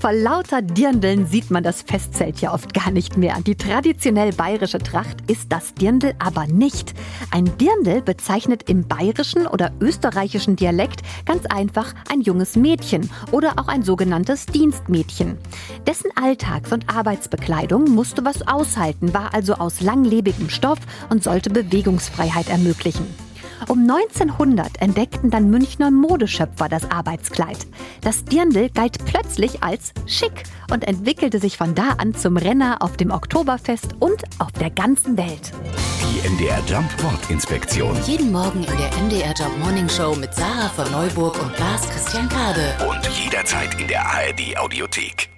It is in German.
Vor lauter Dirndeln sieht man das Festzelt ja oft gar nicht mehr. Die traditionell bayerische Tracht ist das Dirndl aber nicht. Ein Dirndl bezeichnet im bayerischen oder österreichischen Dialekt ganz einfach ein junges Mädchen oder auch ein sogenanntes Dienstmädchen. Dessen Alltags- und Arbeitsbekleidung musste was aushalten, war also aus langlebigem Stoff und sollte Bewegungsfreiheit ermöglichen. Um 1900 entdeckten dann Münchner Modeschöpfer das Arbeitskleid. Das Dirndl galt plötzlich als schick und entwickelte sich von da an zum Renner auf dem Oktoberfest und auf der ganzen Welt. Die MDR Jump Wortinspektion. Jeden Morgen in der MDR Job Morning Show mit Sarah von Neuburg und Lars Christian Kade. Und jederzeit in der ARD Audiothek.